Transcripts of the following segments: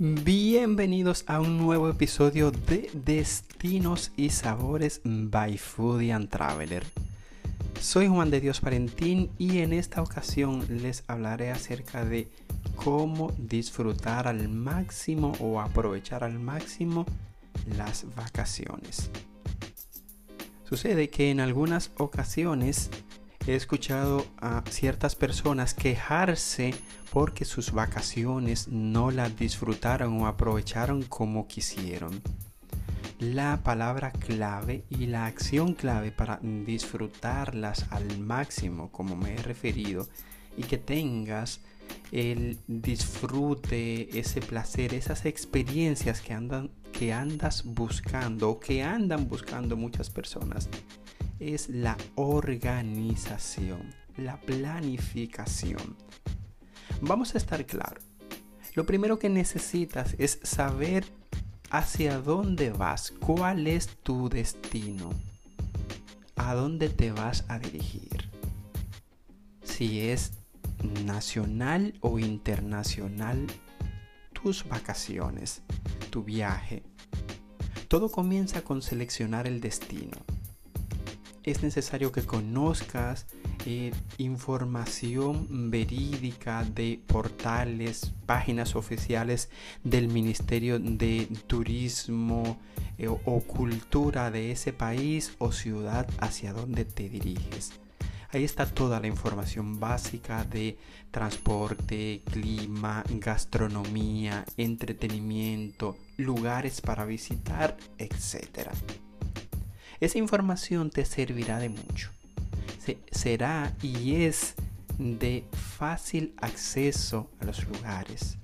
Bienvenidos a un nuevo episodio de Destinos y Sabores by Foodie and Traveler. Soy Juan de Dios Parentín y en esta ocasión les hablaré acerca de cómo disfrutar al máximo o aprovechar al máximo las vacaciones. Sucede que en algunas ocasiones he escuchado a ciertas personas quejarse porque sus vacaciones no las disfrutaron o aprovecharon como quisieron. La palabra clave y la acción clave para disfrutarlas al máximo, como me he referido, y que tengas el disfrute, ese placer, esas experiencias que, andan, que andas buscando o que andan buscando muchas personas, es la organización, la planificación. Vamos a estar claros. Lo primero que necesitas es saber hacia dónde vas, cuál es tu destino, a dónde te vas a dirigir. Si es nacional o internacional, tus vacaciones, tu viaje. Todo comienza con seleccionar el destino. Es necesario que conozcas eh, información verídica de portales, páginas oficiales del Ministerio de Turismo eh, o Cultura de ese país o ciudad hacia donde te diriges. Ahí está toda la información básica de transporte, clima, gastronomía, entretenimiento, lugares para visitar, etc. Esa información te servirá de mucho será y es de fácil acceso a los lugares.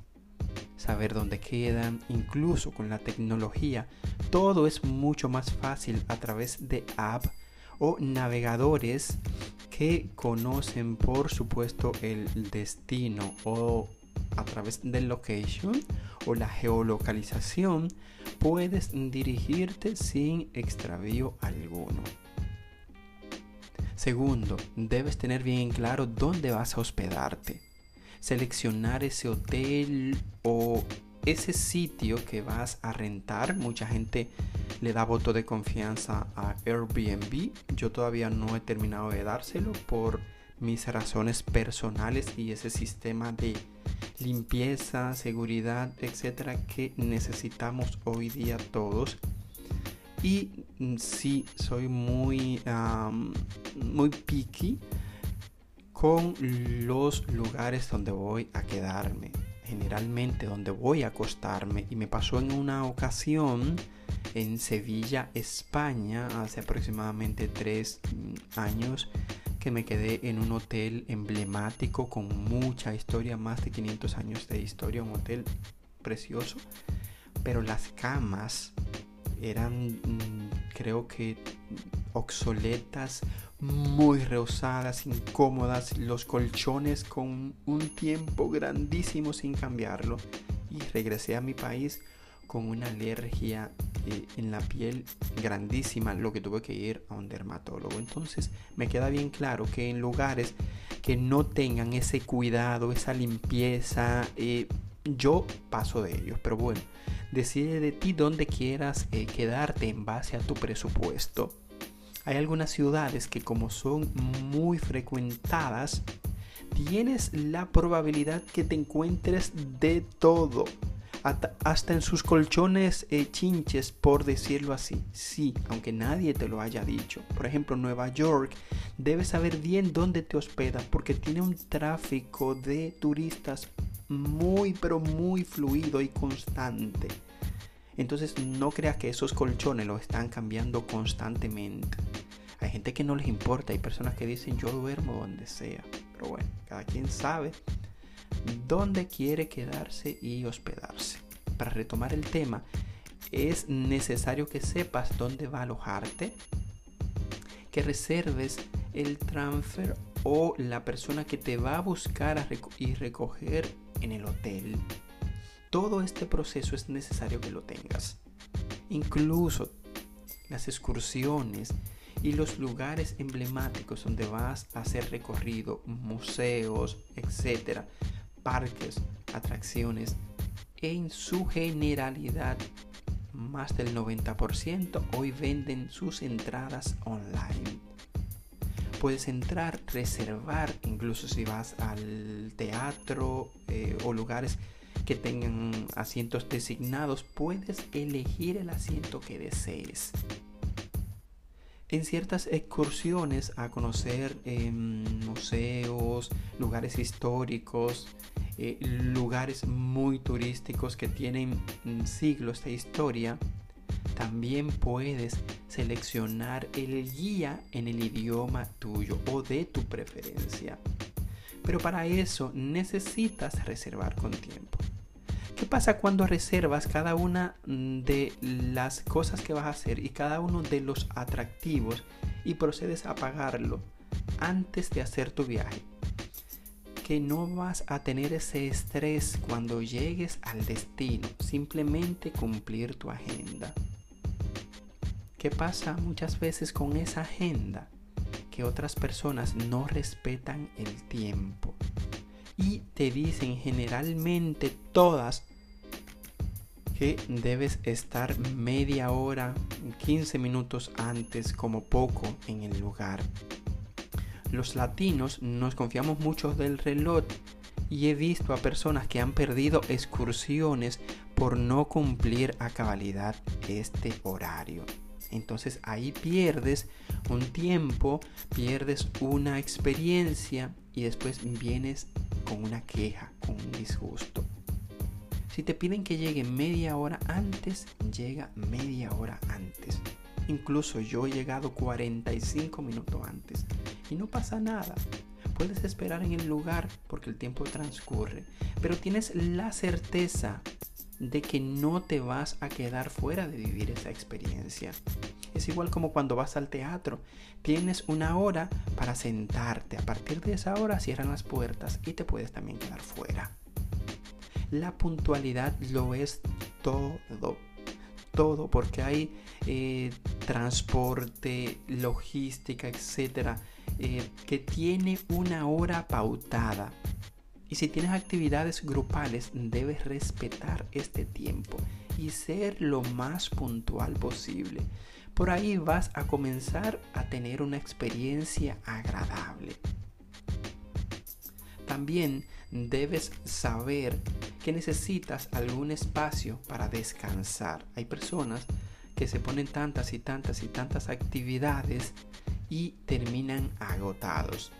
Saber dónde quedan, incluso con la tecnología, todo es mucho más fácil a través de app o navegadores que conocen por supuesto el destino o a través del location o la geolocalización puedes dirigirte sin extravío alguno. Segundo, debes tener bien claro dónde vas a hospedarte. Seleccionar ese hotel o ese sitio que vas a rentar. Mucha gente le da voto de confianza a Airbnb. Yo todavía no he terminado de dárselo por mis razones personales y ese sistema de limpieza, seguridad, etcétera que necesitamos hoy día todos y sí, soy muy, muy picky con los lugares donde voy a quedarme. Generalmente donde voy a acostarme. Y me pasó en una ocasión en Sevilla, España, hace aproximadamente tres mm, años que me quedé en un hotel emblemático con mucha historia, más de 500 años de historia, un hotel precioso, pero las camas eran mm, creo que obsoletas, muy rehusadas, incómodas, los colchones con un tiempo grandísimo sin cambiarlo y regresé a mi país con una alergia eh, en la piel grandísima, lo que tuve que ir a un dermatólogo. Entonces me queda bien claro que en lugares que no tengan ese cuidado, esa limpieza, eh, yo paso de ellos, pero bueno, decide de ti dónde quieras eh, quedarte en base a tu presupuesto. Hay algunas ciudades que como son muy frecuentadas, tienes la probabilidad que te encuentres de todo. Hasta, en sus colchones eh, chinches, por decirlo así. Sí, aunque nadie te lo haya dicho. Por ejemplo, Nueva York, debes saber bien dónde te hospedas porque tiene un tráfico de turistas muy pero muy fluido y constante. Entonces no creas que esos colchones los están cambiando constantemente. Gente que no les importa, hay personas que dicen yo duermo donde sea. Pero bueno, cada quien sabe dónde quiere quedarse y hospedarse. Para retomar el tema, es necesario que sepas dónde va a alojarte, que reserves el transfer o la persona que te va a buscar y recoger en el hotel. Todo este proceso es necesario que lo tengas. Incluso las excursiones y los lugares emblemáticos donde vas a hacer recorrido, museos, etcétera, parques, atracciones, en su generalidad, más del 90% hoy venden sus entradas online. Puedes entrar, reservar, incluso si vas al teatro eh, o lugares que tengan asientos designados, puedes elegir el asiento que desees. En ciertas excursiones a conocer em, museos, lugares históricos, eh, lugares muy turísticos que tienen mm, siglos de historia, también puedes seleccionar el guía en el idioma tuyo o de tu preferencia. Pero para eso necesitas reservar con tiempo. ¿Qué pasa cuando reservas cada una mm, de las cosas que vas a hacer y cada uno de los atractivos y procedes a pagarlo antes de hacer tu viaje? Que no vas a tener ese estrés cuando llegues al destino, simplemente cumplir tu agenda. ¿Qué pasa muchas veces con esa agenda? Que otras personas no respetan el tiempo y te dicen generalmente todas que debes estar media hora, 15 minutos antes como poco en el lugar. Los latinos nos confiamos mucho del reloj y he visto a personas que han perdido excursiones por no cumplir a cabalidad este horario. Entonces ahí pierdes un tiempo, pierdes una experiencia y después vienes con una queja, con un disgusto. Si te piden que llegue media hora antes, llega media hora antes. Incluso yo he llegado 45 minutos antes y no pasa nada. Puedes esperar en el lugar porque el tiempo transcurre, pero tienes la certeza de que no te vas a quedar fuera de vivir esa experiencia. Es igual como cuando vas al teatro. Tienes una hora para sentarte. A partir de esa hora cierran las puertas y te puedes también quedar fuera. La puntualidad lo es todo. Todo porque hay eh, transporte, logística, etcétera, eh, que tiene una hora pautada. Y si tienes actividades grupales, debes respetar este tiempo y ser lo más puntual posible. Por ahí vas a comenzar a tener una experiencia agradable. También debes saber que necesitas algún espacio para descansar. Hay personas que se ponen tantas y tantas y tantas actividades y terminan agotados.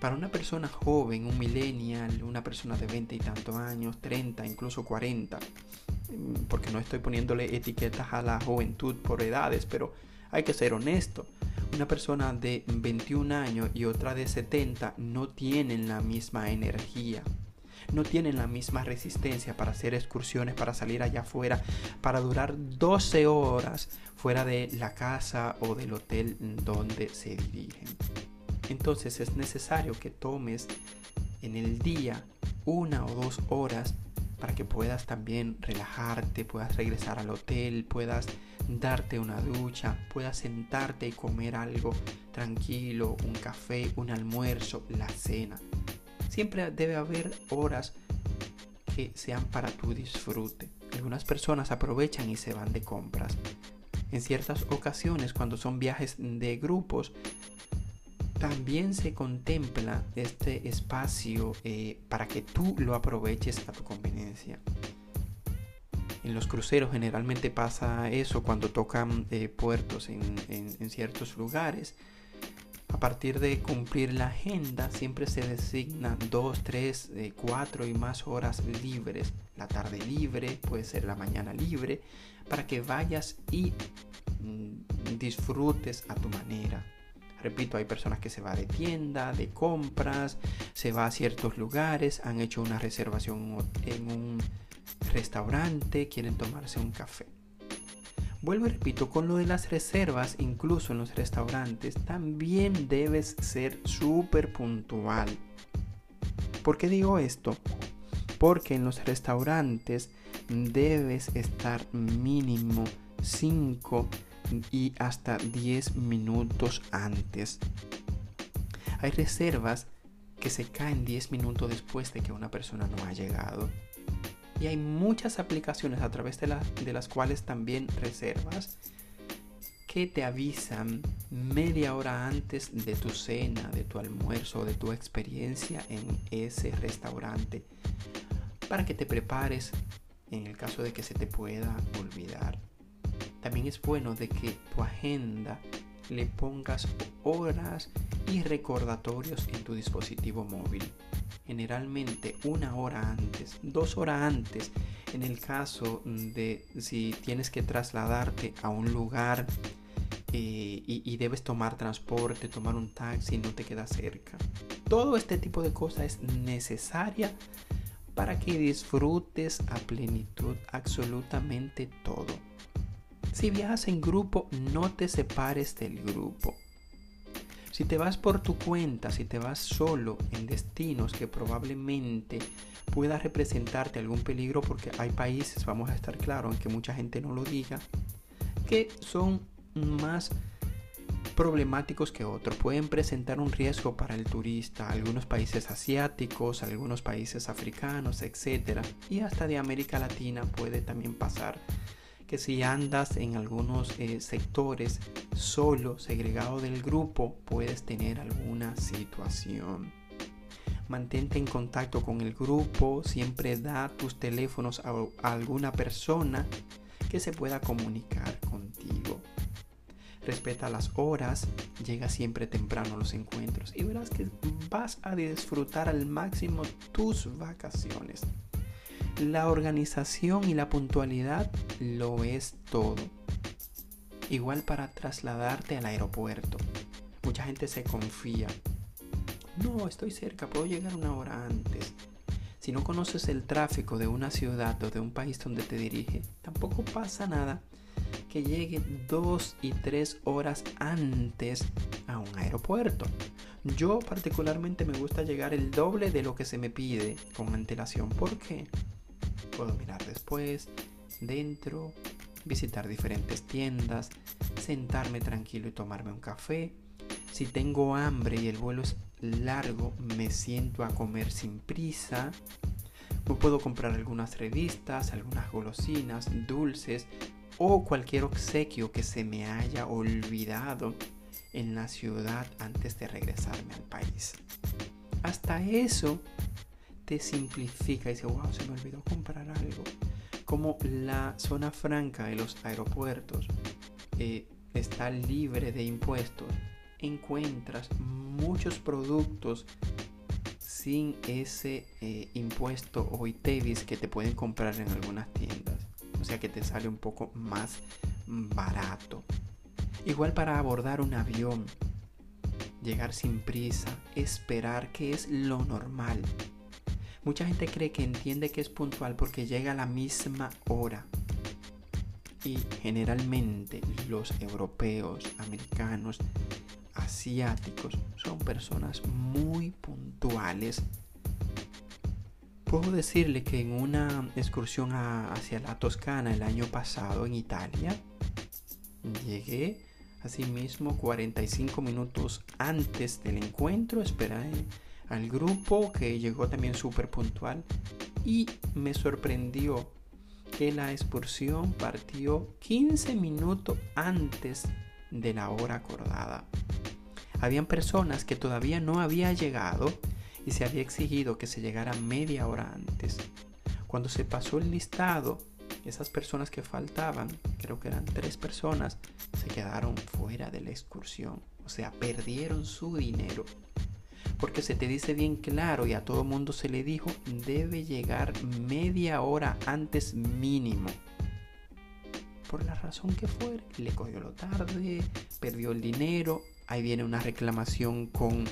Para una persona joven, un millennial, una persona de 20 y tantos años, 30, incluso 40, mm, porque no estoy poniéndole etiquetas a la juventud por edades, pero hay que ser honesto. Una persona de 21 años y otra de 70 no tienen la misma energía, no tienen la misma resistencia para hacer excursiones, para salir allá afuera, para durar 12 horas fuera de la casa o del hotel donde se dirigen. Entonces es necesario que tomes en el día una o dos horas para que puedas también relajarte, puedas regresar al hotel, puedas darte una ducha, puedas sentarte y comer algo tranquilo, un café, un almuerzo, la cena. Siempre debe haber horas que sean para tu disfrute. Algunas personas aprovechan y se van de compras. En ciertas ocasiones, cuando son viajes de grupos, también se contempla este espacio eh, para que tú lo aproveches a tu conveniencia. En los cruceros generalmente pasa eso cuando tocan eh, puertos en, ciertos lugares. A partir de cumplir la agenda siempre se designa 2, 3, 4 y más horas libres. La tarde libre, puede ser la mañana libre, para que vayas y mm, disfrutes a tu manera Repito, hay personas que se va de tienda, de compras, se va a ciertos lugares, han hecho una reservación en un restaurante, quieren tomarse un café. Vuelvo y repito, con lo de las reservas, incluso en los restaurantes, también debes ser súper puntual. ¿Por qué digo esto? Porque en los restaurantes debes estar mínimo 5 y hasta 10 minutos antes. Hay reservas que se caen 10 minutos después de que una persona no ha llegado. Y hay muchas aplicaciones a través de, de las cuales también reservas que te avisan media hora antes de tu cena, de tu almuerzo, de tu experiencia en ese restaurante, para que te prepares en el caso de que se te pueda olvidar. También es bueno de que tu agenda le pongas horas y recordatorios en tu dispositivo móvil. Generalmente una hora antes, dos horas antes, en el caso de si tienes que trasladarte a un lugar eh, y, y, debes tomar transporte, tomar un taxi, no te queda cerca. Todo este tipo de cosas es necesaria para que disfrutes a plenitud absolutamente todo. Si viajas en grupo, no te separes del grupo. Si te vas por tu cuenta, si te vas solo en destinos que probablemente pueda representarte algún peligro, porque hay países, vamos a estar claros, en que mucha gente no lo diga, que son más problemáticos que otros. Pueden presentar un riesgo para el turista, algunos países asiáticos, algunos países africanos, etc. Y hasta de América Latina puede también pasar que si andas en algunos eh, sectores solo, segregado del grupo, puedes tener alguna situación. Mantente en contacto con el grupo, siempre da tus teléfonos a, a alguna persona que se pueda comunicar contigo. Respeta las horas, llega siempre temprano a los encuentros y verás que vas a disfrutar al máximo tus vacaciones. La organización y la puntualidad lo es todo. Igual para trasladarte al aeropuerto. Mucha gente se confía. No, estoy cerca, puedo llegar una hora antes. Si no conoces el tráfico de una ciudad o de un país donde te dirige, tampoco pasa nada que llegue dos y tres horas antes a un aeropuerto. Yo particularmente me gusta llegar el doble de lo que se me pide con antelación. ¿Por qué? Puedo mirar después, dentro, visitar diferentes tiendas, sentarme tranquilo y tomarme un café. Si tengo hambre y el vuelo es largo, me siento a comer sin prisa. puedo comprar algunas revistas, algunas golosinas, dulces o cualquier obsequio que se me haya olvidado en la ciudad antes de regresarme al país. Hasta eso simplifica y dice, wow, se me olvidó comprar algo. Como la zona franca de los aeropuertos eh, está libre de impuestos, encuentras muchos productos sin ese eh, impuesto o ITEVIS que te pueden comprar en algunas tiendas. O sea que te sale un poco más barato. Igual para abordar un avión, llegar sin prisa, esperar que es lo normal. Mucha gente cree que entiende que es puntual porque llega a la misma hora. Y generalmente los europeos, americanos, asiáticos son personas muy puntuales. Puedo decirle que en una excursión hacia la Toscana el año pasado en Italia, llegué así mismo 45 minutos antes del encuentro, esperé al grupo que llegó también súper puntual y me sorprendió que la excursión partió 15 minutos antes de la hora acordada. Habían personas que todavía no había llegado y se había exigido que se llegara media hora antes. Cuando se pasó el listado, esas personas que faltaban, creo que eran tres personas, se quedaron fuera de la excursión. O sea, perdieron su dinero porque se te dice bien claro y a todo mundo se le dijo, debe llegar media hora antes mínimo. Por la razón que fuera, le cogió lo tarde, perdió el dinero, ahí viene una reclamación con,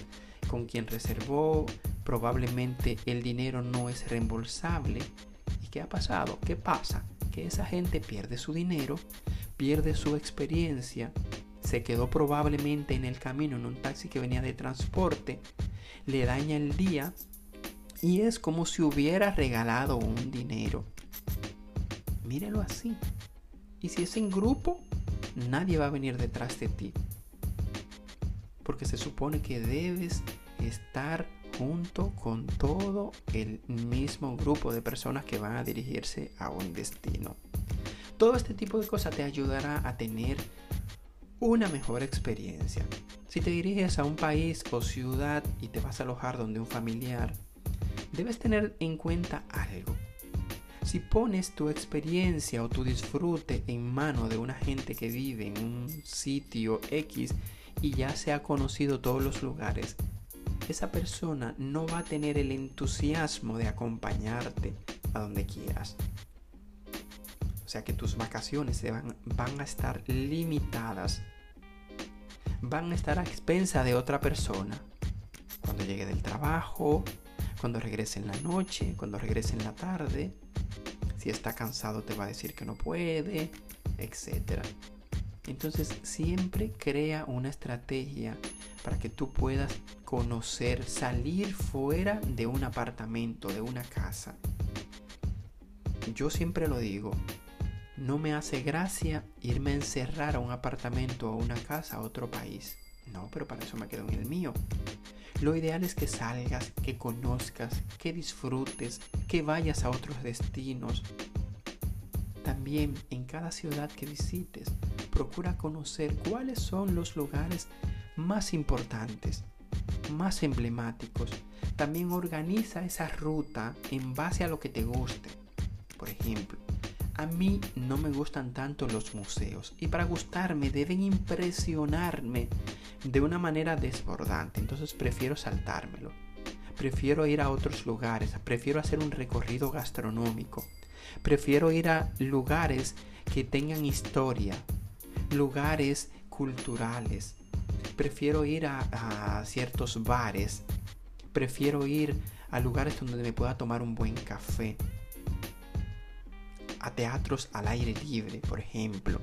con quien reservó, probablemente el dinero no es reembolsable. ¿Y qué ha pasado? ¿Qué pasa? Que esa gente pierde su dinero, pierde su experiencia, se quedó probablemente en el camino en un taxi que venía de transporte le daña el día y es como si hubiera regalado un dinero. Mírelo así. Y si es en grupo, nadie va a venir detrás de ti. Porque se supone que debes estar junto con todo el mismo grupo de personas que van a dirigirse a un destino. Todo este tipo de cosas te ayudará a tener una mejor experiencia. Si te diriges a un país o ciudad y te vas a alojar donde un familiar, debes tener en cuenta algo. Si pones tu experiencia o tu disfrute en mano de una gente que vive en un sitio X y ya se ha conocido todos los lugares, esa persona no va a tener el entusiasmo de acompañarte a donde quieras. O sea que tus vacaciones van, van a estar limitadas. Van a estar a expensa de otra persona. Cuando llegue del trabajo, cuando regrese en la noche, cuando regrese en la tarde. Si está cansado te va a decir que no puede, etc. Entonces siempre crea una estrategia para que tú puedas conocer, salir fuera de un apartamento, de una casa. Yo siempre lo digo, no me hace gracia irme a encerrar a un apartamento o una casa a otro país. No, pero para eso me quedo en el mío. Lo ideal es que salgas, que conozcas, que disfrutes, que vayas a otros destinos. También en cada ciudad que visites, procura conocer cuáles son los lugares más importantes, más emblemáticos. También organiza esa ruta en base a lo que te guste. Por ejemplo, a mí no me gustan tanto los museos y para gustarme deben impresionarme de una manera desbordante, entonces prefiero saltármelo. Prefiero ir a otros lugares, prefiero hacer un recorrido gastronómico, prefiero ir a lugares que tengan historia, lugares culturales, prefiero ir a, ciertos bares, prefiero ir a lugares donde me pueda tomar un buen café a teatros al aire libre, por ejemplo.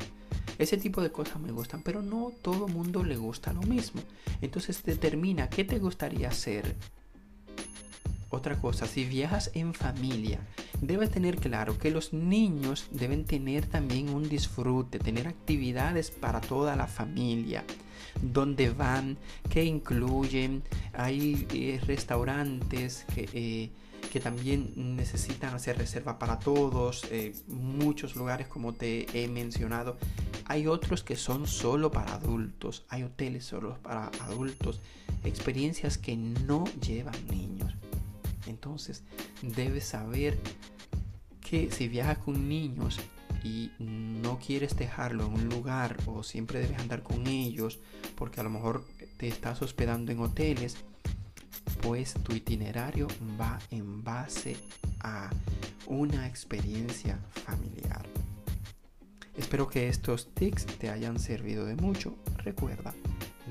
Ese tipo de cosas me gustan, pero no todo mundo le gusta lo mismo. Entonces determina qué te gustaría hacer. Otra cosa, si viajas en familia, debes tener claro que los niños deben tener también un disfrute, tener actividades para toda la familia. Donde van, que incluyen, hay eh, restaurantes que... Eh, que también necesitan hacer reserva para todos, eh, muchos lugares como te he mencionado. Hay otros que son solo para adultos, hay hoteles solo para adultos, experiencias que no llevan niños. Entonces, debes saber que si viajas con niños y no quieres dejarlo en un lugar o siempre debes andar con ellos porque a lo mejor te estás hospedando en hoteles, pues tu itinerario va en base a una experiencia familiar. Espero que estos tips te hayan servido de mucho. Recuerda,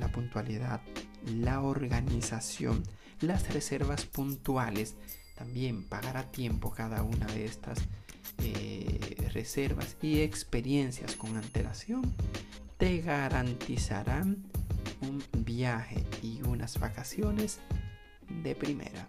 la puntualidad, la organización, las reservas puntuales, también pagar a tiempo cada una de estas eh, reservas y experiencias con antelación te garantizarán un viaje y unas vacaciones de primera.